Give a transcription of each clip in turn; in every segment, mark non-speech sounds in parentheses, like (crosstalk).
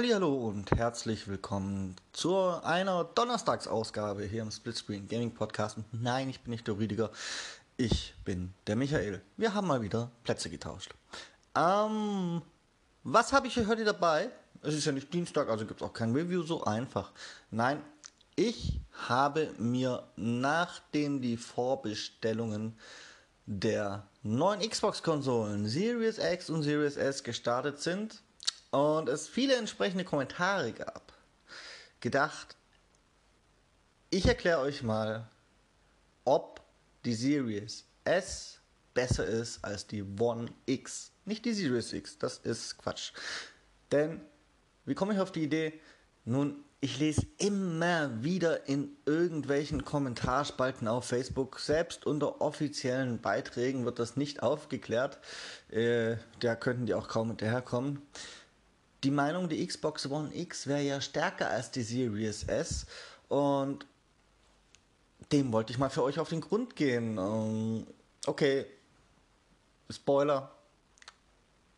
Hallo und herzlich willkommen zu einer Donnerstagsausgabe hier im Splitscreen Gaming Podcast. Und nein, ich bin nicht der Rüdiger, ich bin der Michael. Wir haben mal wieder Plätze getauscht. Ähm, was habe ich für heute dabei? Es ist ja nicht Dienstag, also gibt es auch kein Review so einfach. Nein, ich habe mir, nachdem die Vorbestellungen der neuen Xbox-Konsolen Series X und Series S gestartet sind, und es viele entsprechende Kommentare gab, gedacht, ich erkläre euch mal, ob die Series S besser ist als die One X. Nicht die Series X, das ist Quatsch. Denn, wie komme ich auf die Idee? Nun, ich lese immer wieder in irgendwelchen Kommentarspalten auf Facebook, selbst unter offiziellen Beiträgen wird das nicht aufgeklärt. Äh, da könnten die auch kaum hinterherkommen die Meinung, die Xbox One X wäre ja stärker als die Series S und dem wollte ich mal für euch auf den Grund gehen. Ähm, okay, Spoiler.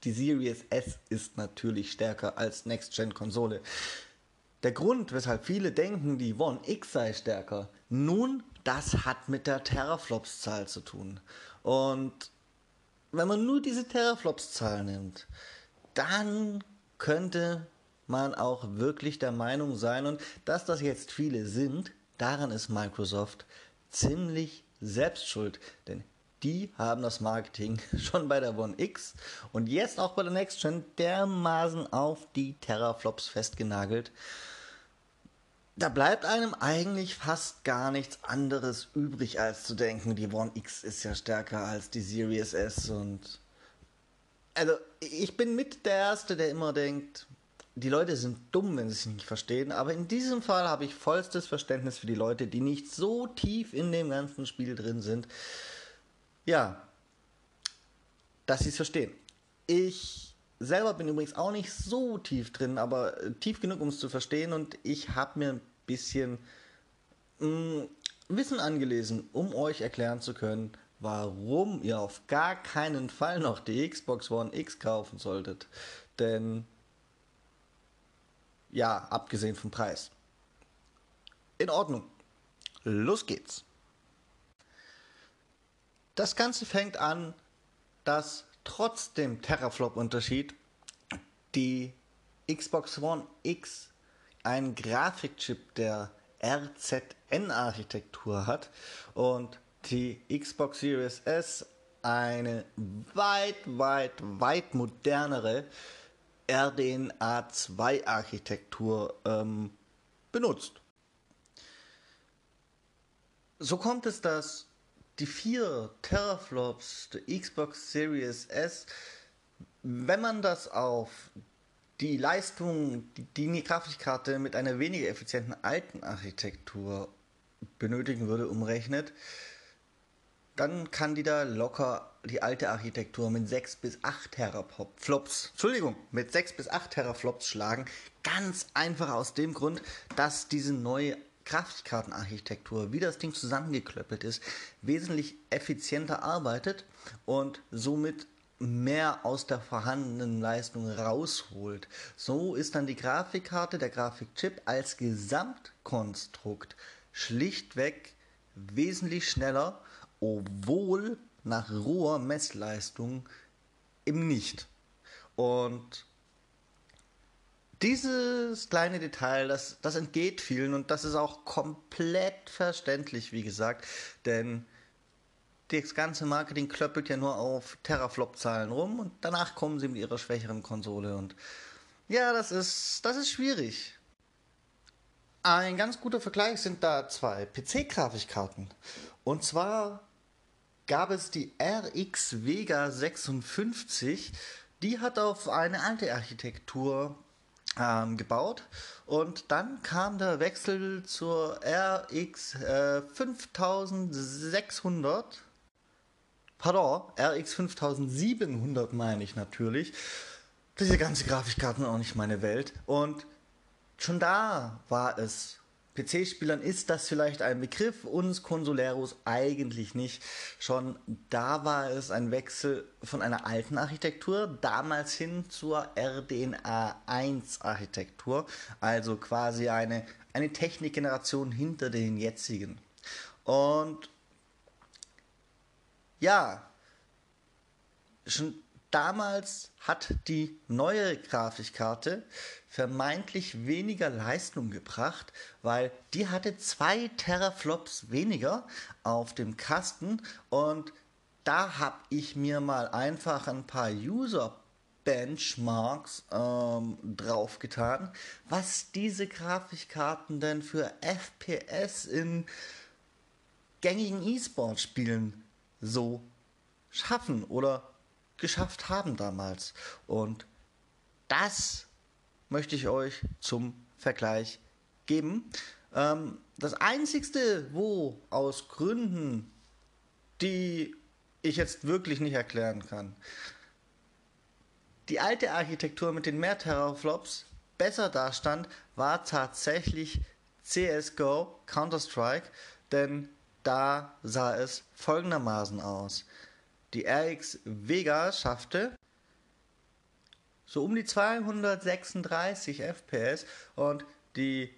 Die Series S ist natürlich stärker als Next-Gen-Konsole. Der Grund, weshalb viele denken, die One X sei stärker, nun, das hat mit der Teraflops-Zahl zu tun. Und wenn man nur diese Teraflops-Zahl nimmt, dann könnte man auch wirklich der Meinung sein und dass das jetzt viele sind, daran ist Microsoft ziemlich selbst schuld, denn die haben das Marketing (laughs) schon bei der One X und jetzt auch bei der Next Gen dermaßen auf die Terraflops festgenagelt. Da bleibt einem eigentlich fast gar nichts anderes übrig, als zu denken, die One X ist ja stärker als die Series S und also ich bin mit der Erste, der immer denkt, die Leute sind dumm, wenn sie es nicht verstehen, aber in diesem Fall habe ich vollstes Verständnis für die Leute, die nicht so tief in dem ganzen Spiel drin sind. Ja, dass sie es verstehen. Ich selber bin übrigens auch nicht so tief drin, aber tief genug, um es zu verstehen und ich habe mir ein bisschen mh, mm, Wissen angelesen, um euch erklären zu können, warum ihr auf gar keinen Fall noch die Xbox One X kaufen solltet. Denn, ja, abgesehen vom Preis. In Ordnung. Los geht's. Das Ganze fängt an, dass trotz dem Teraflop-Unterschied die Xbox One X einen Grafikchip der RZN-Architektur hat und die Xbox Series S eine weit, weit, weit modernere RDNA2-Architektur ähm, benutzt. So kommt es, dass die vier Teraflops der Xbox Series S, wenn man das auf die Leistung, die die Grafikkarte mit einer weniger effizienten alten Architektur benötigen würde, umrechnet, dann kann die da locker die alte Architektur mit 6 bis 8 Teraflops, Entschuldigung, mit 6 bis 8 Teraflops schlagen. Ganz einfach aus dem Grund, dass diese neue Grafikkartenarchitektur, wie das Ding zusammengeklöppelt ist, wesentlich effizienter arbeitet und somit mehr aus der vorhandenen Leistung rausholt. So ist dann die Grafikkarte, der Grafikchip als Gesamtkonstrukt schlichtweg wesentlich schneller obwohl nach roher Messleistung eben nicht. Und dieses kleine Detail, das, das entgeht vielen und das ist auch komplett verständlich, wie gesagt, denn das ganze Marketing klöppelt ja nur auf Teraflop-Zahlen rum und danach kommen sie mit ihrer schwächeren Konsole und ja, das ist, das ist schwierig. Ein ganz guter Vergleich sind da zwei PC-Grafikkarten. Und zwar gab es die RX Vega 56. Die hat auf eine alte Architektur ähm, gebaut und dann kam der Wechsel zur RX äh, 5600. Pardon, RX 5700 meine ich natürlich. Diese ganze Grafikkarten auch nicht meine Welt. Und schon da war es PC-Spielern ist das vielleicht ein Begriff, uns Consoleros eigentlich nicht. Schon da war es ein Wechsel von einer alten Architektur damals hin zur RDNA 1 Architektur, also quasi eine, eine Technikgeneration hinter den jetzigen. Und ja, schon damals hat die neue Grafikkarte vermeintlich weniger Leistung gebracht, weil die hatte zwei Teraflops weniger auf dem Kasten. Und da habe ich mir mal einfach ein paar User Benchmarks ähm, draufgetan, was diese Grafikkarten denn für FPS in gängigen E-Sport-Spielen so schaffen oder geschafft haben damals. Und das möchte ich euch zum Vergleich geben. Ähm, das Einzigste, wo aus Gründen, die ich jetzt wirklich nicht erklären kann, die alte Architektur mit den mehr Terraflops besser dastand, war tatsächlich CSGO, Counter-Strike, denn da sah es folgendermaßen aus. Die RX Vega schaffte so um die 236 FPS und die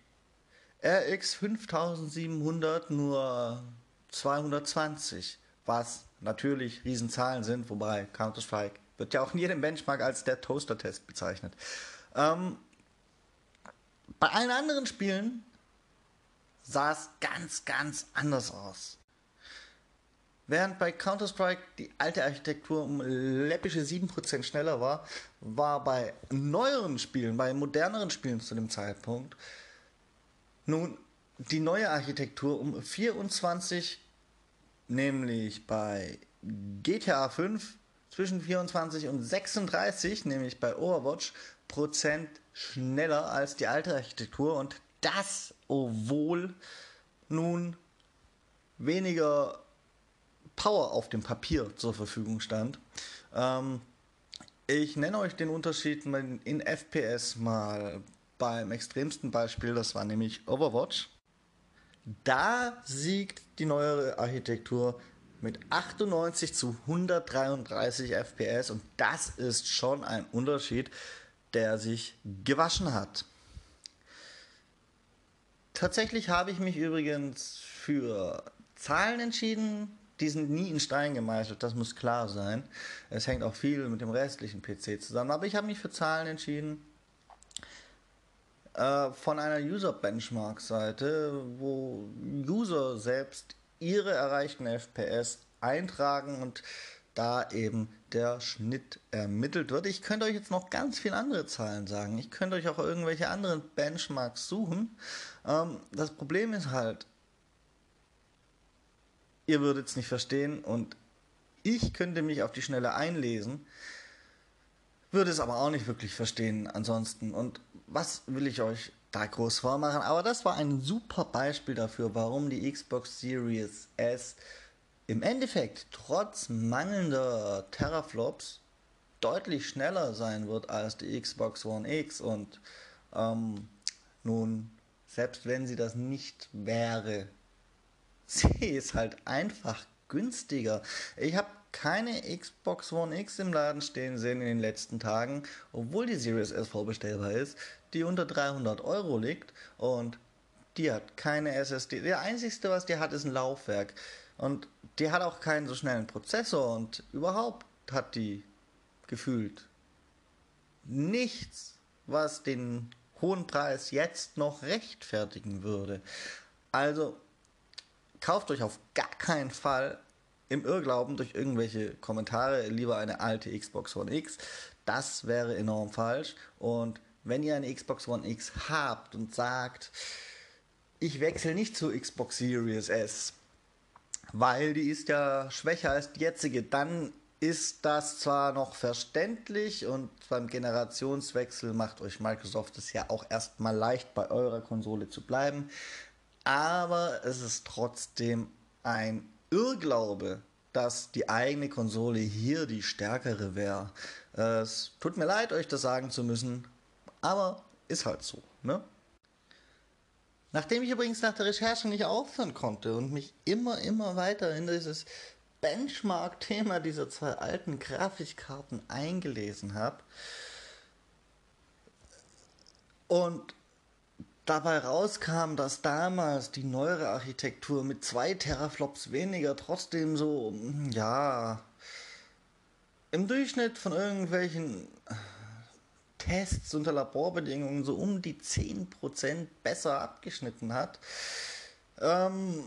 RX 5700 nur 220, was natürlich Riesenzahlen sind, wobei Counter-Strike wird ja auch in jedem Benchmark als der Toaster-Test bezeichnet. Ähm, bei allen anderen Spielen sah es ganz, ganz anders aus. Während bei Counter-Strike die alte Architektur um läppische 7% schneller war, war bei neueren Spielen, bei moderneren Spielen zu dem Zeitpunkt, nun die neue Architektur um 24, nämlich bei GTA 5 zwischen 24 und 36, nämlich bei Overwatch, Prozent schneller als die alte Architektur. Und das, obwohl nun weniger Power auf dem Papier zur Verfügung stand. Ähm, ich nenne euch den Unterschied in FPS mal beim extremsten Beispiel, das war nämlich Overwatch. Da siegt die neuere Architektur mit 98 zu 133 FPS und das ist schon ein Unterschied, der sich gewaschen hat. Tatsächlich habe ich mich übrigens für Zahlen entschieden, die sind nie in Stein gemeißelt, das muss klar sein. Es hängt auch viel mit dem restlichen PC zusammen. Aber ich habe mich für Zahlen entschieden. Äh, von einer User-Benchmark-Seite, wo User selbst ihre erreichten FPS eintragen und da eben der Schnitt ermittelt wird. Ich könnte euch jetzt noch ganz viele andere Zahlen sagen. Ich könnte euch auch irgendwelche anderen Benchmarks suchen. Ähm, das Problem ist halt, ihr würdet es nicht verstehen und ich könnte mich auf die Schnelle einlesen, würde es aber auch nicht wirklich verstehen ansonsten. Und was will ich euch da groß vormachen? Aber das war ein super Beispiel dafür, warum die Xbox Series S im Endeffekt trotz mangelnder Teraflops deutlich schneller sein wird als die Xbox One X und ähm, nun, selbst wenn sie das nicht wäre, sie ist halt einfach günstiger. Ich habe keine Xbox One X im Laden stehen sehen in den letzten Tagen, obwohl die Series S vorbestellbar ist, die unter 300 Euro liegt und die hat keine SSD. Der einzigste, was die hat, ist ein Laufwerk. Und die hat auch keinen so schnellen Prozessor und überhaupt hat die gefühlt nichts, was den hohen Preis jetzt noch rechtfertigen würde. Also kauft euch auf gar keinen Fall im Irrglauben durch irgendwelche Kommentare lieber eine alte Xbox One X. Das wäre enorm falsch. Und wenn ihr eine Xbox One X habt und sagt, ich wechsle nicht zur Xbox Series S, weil die ist ja schwächer als die jetzige, dann ist das zwar noch verständlich und beim Generationswechsel macht euch Microsoft es ja auch erstmal leicht, bei eurer Konsole zu bleiben aber es ist trotzdem ein Irrglaube, dass die eigene Konsole hier die stärkere wäre. Es tut mir leid, euch das sagen zu müssen, aber ist halt so. Ne? Nachdem ich übrigens nach der Recherche nicht aufhören konnte und mich immer, immer weiter in dieses Benchmark-Thema dieser zwei alten Grafikkarten eingelesen habe und dabei rauskam, dass damals die neuere Architektur mit zwei Teraflops weniger trotzdem so, ja, im Durchschnitt von irgendwelchen Tests unter Laborbedingungen so um die 10% besser abgeschnitten hat, ähm,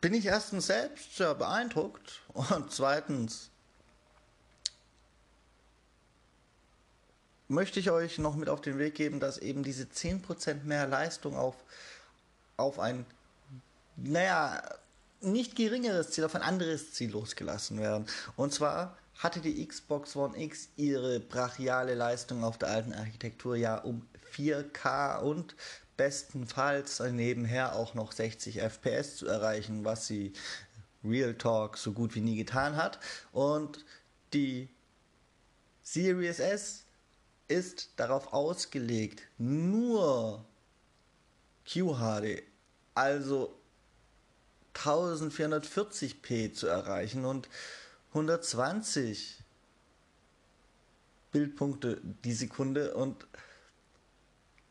bin ich erstens selbst sehr beeindruckt und zweitens möchte ich euch noch mit auf den Weg geben, dass eben diese 10% mehr Leistung auf, auf ein, naja, nicht geringeres Ziel, auf ein anderes Ziel losgelassen werden. Und zwar hatte die Xbox One X ihre brachiale Leistung auf der alten Architektur ja um 4K und bestenfalls nebenher auch noch 60 FPS zu erreichen, was sie Real Talk so gut wie nie getan hat. Und die Series S ist darauf ausgelegt, nur QHD, also 1440p zu erreichen und 120 Bildpunkte die Sekunde. Und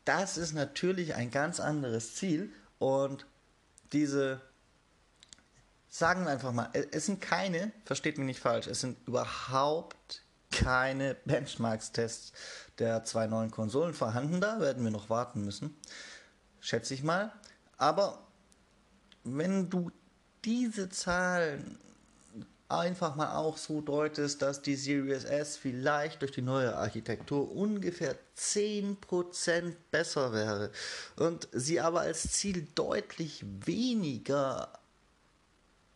das ist natürlich ein ganz anderes Ziel. Und diese sagen wir einfach mal, es sind keine, versteht mich nicht falsch, es sind überhaupt keine Benchmarks-Tests der zwei neuen Konsolen vorhanden. Da werden wir noch warten müssen, schätze ich mal. Aber wenn du diese Zahlen einfach mal auch so deutest, dass die Series S vielleicht durch die neue Architektur ungefähr 10% besser wäre und sie aber als Ziel deutlich weniger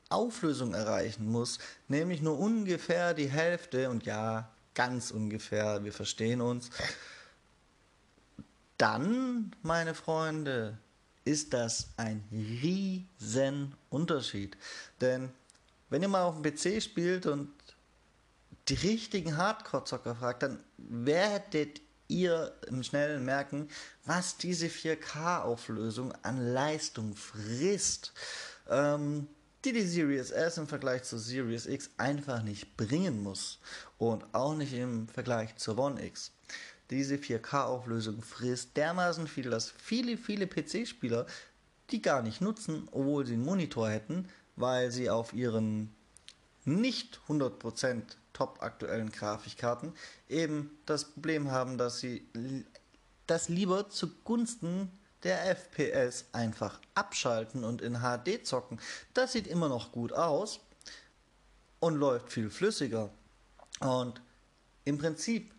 Auflösung erreichen muss, nämlich nur ungefähr die Hälfte und ja, ganz ungefähr, wir verstehen uns, dann, meine Freunde, ist das ein riesen Unterschied. Denn wenn ihr mal auf dem PC spielt und die richtigen Hardcore-Zocker fragt, dann werdet ihr im Schnellen merken, was diese 4K-Auflösung an Leistung frisst. Ähm, die die Series S im Vergleich zur Series X einfach nicht bringen muss und auch nicht im Vergleich zur One X. Diese 4K-Auflösung frisst dermaßen viel, dass viele, viele PC-Spieler die gar nicht nutzen, obwohl sie einen Monitor hätten, weil sie auf ihren nicht 100% top aktuellen Grafikkarten eben das Problem haben, dass sie das lieber zugunsten der FPS einfach abschalten und in HD zocken. Das sieht immer noch gut aus und läuft viel flüssiger. Und im Prinzip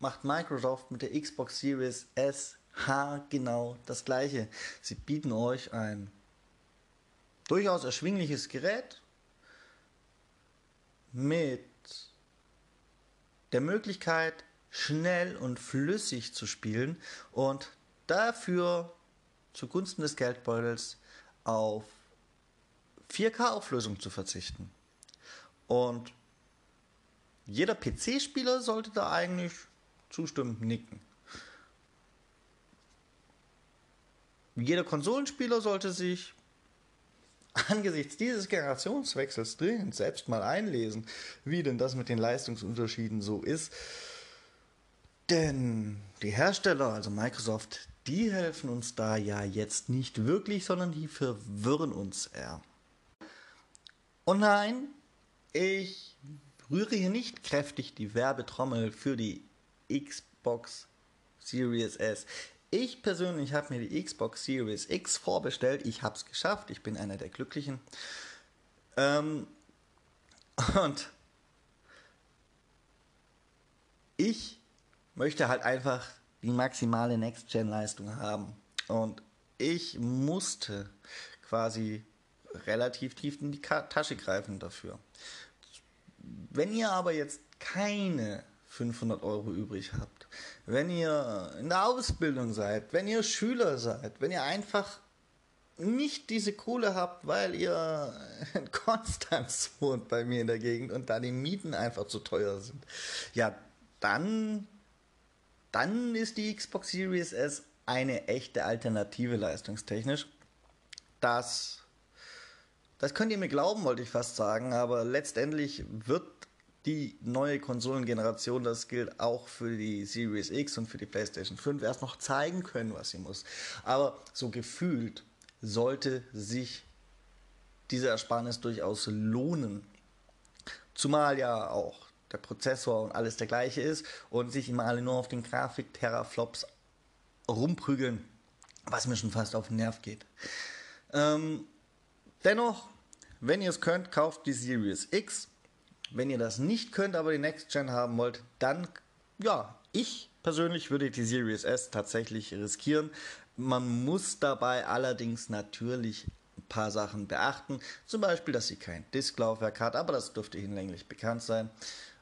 macht Microsoft mit der Xbox Series S H genau das gleiche. Sie bieten euch ein durchaus erschwingliches Gerät mit der Möglichkeit, schnell und flüssig zu spielen und dafür zugunsten des Geldbeutels auf 4K-Auflösung zu verzichten. Und jeder PC-Spieler sollte da eigentlich zustimmend nicken. Jeder Konsolenspieler sollte sich angesichts dieses Generationswechsels dringend selbst mal einlesen, wie denn das mit den Leistungsunterschieden so ist. Denn die Hersteller, also Microsoft, die helfen uns da ja jetzt nicht wirklich, sondern die verwirren uns eher. Und nein, ich rühre hier nicht kräftig die Werbetrommel für die Xbox Series S. Ich persönlich habe mir die Xbox Series X vorbestellt. Ich habe es geschafft. Ich bin einer der Glücklichen. Ähm, und ich möchte halt einfach die maximale Next-Gen-Leistung haben. Und ich musste quasi relativ tief in die Tasche greifen dafür. Wenn ihr aber jetzt keine 500 Euro übrig habt, wenn ihr in der Ausbildung seid, wenn ihr Schüler seid, wenn ihr einfach nicht diese Kohle habt, weil ihr in Konstanz wohnt bei mir in der Gegend und da die Mieten einfach zu teuer sind, ja, dann dann ist die Xbox Series S eine echte Alternative leistungstechnisch. Das, das könnt ihr mir glauben, wollte ich fast sagen, aber letztendlich wird die neue Konsolengeneration, das gilt auch für die Series X und für die PlayStation 5, erst noch zeigen können, was sie muss. Aber so gefühlt sollte sich diese Ersparnis durchaus lohnen. Zumal ja auch der Prozessor und alles der gleiche ist und sich immer alle nur auf den Grafik-Teraflops rumprügeln, was mir schon fast auf den Nerv geht. Ähm, dennoch, wenn ihr es könnt, kauft die Series X. Wenn ihr das nicht könnt, aber die Next Gen haben wollt, dann, ja, ich persönlich würde die Series S tatsächlich riskieren. Man muss dabei allerdings natürlich ein paar Sachen beachten. Zum Beispiel, dass sie kein Disklaufwerk hat, aber das dürfte hinlänglich bekannt sein.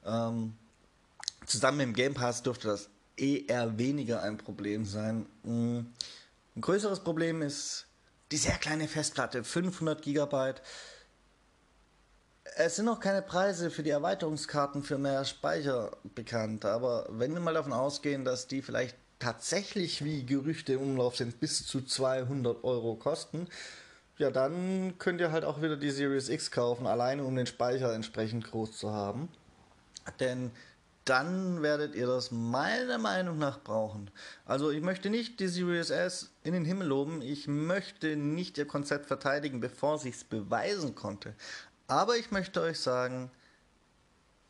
Ähm, zusammen mit dem Game Pass dürfte das eher weniger ein Problem sein. Mm, ein größeres Problem ist die sehr kleine Festplatte, 500 GB. Es sind noch keine Preise für die Erweiterungskarten für mehr Speicher bekannt, aber wenn wir mal davon ausgehen, dass die vielleicht tatsächlich, wie Gerüchte im Umlauf sind, bis zu 200 Euro kosten, ja, dann könnt ihr halt auch wieder die Series X kaufen, alleine um den Speicher entsprechend groß zu haben. Denn dann werdet ihr das meiner Meinung nach brauchen. Also ich möchte nicht die Series S in den Himmel loben, ich möchte nicht ihr Konzept verteidigen, bevor sich's beweisen konnte. Aber ich möchte euch sagen,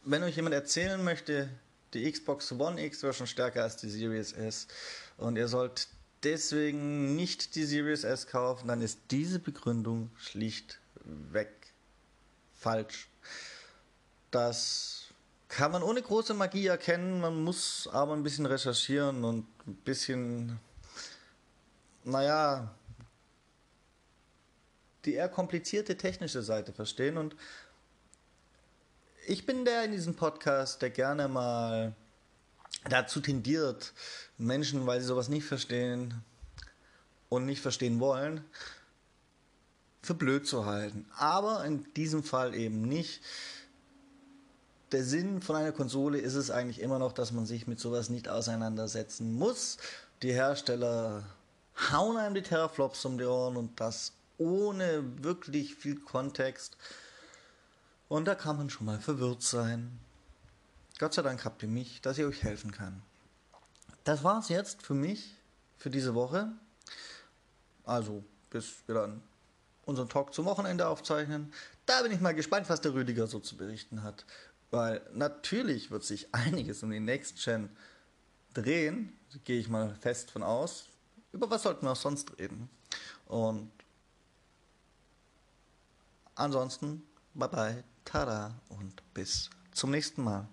wenn euch jemand erzählen möchte, die Xbox One X war schon stärker als die Series S und ihr sollt deswegen nicht die Series S kaufen, dann ist diese Begründung schlichtweg falsch. Das kann man ohne große Magie erkennen, man muss aber ein bisschen recherchieren und ein bisschen, naja, die eher komplizierte technische Seite verstehen. Und ich bin der in diesem Podcast, der gerne mal dazu tendiert, Menschen, weil sie sowas nicht verstehen und nicht verstehen wollen, für blöd zu halten. Aber in diesem Fall eben nicht. Der Sinn von einer Konsole ist es eigentlich immer noch, dass man sich mit sowas nicht auseinandersetzen muss. Die Hersteller hauen einem die Terraflops um die Ohren und das ohne wirklich viel Kontext. Und da kann man schon mal verwirrt sein. Gott sei Dank habt ihr mich, dass ich euch helfen kann. Das war's jetzt für mich für diese Woche. Also, bis wir dann unseren Talk zum Wochenende aufzeichnen. Da bin ich mal gespannt, was der Rüdiger so zu berichten hat. Weil natürlich wird sich einiges um die Next Gen drehen. Gehe ich mal fest von aus. Über was sollten wir auch sonst reden? Und Ansonsten, bye bye, tada und bis zum nächsten Mal.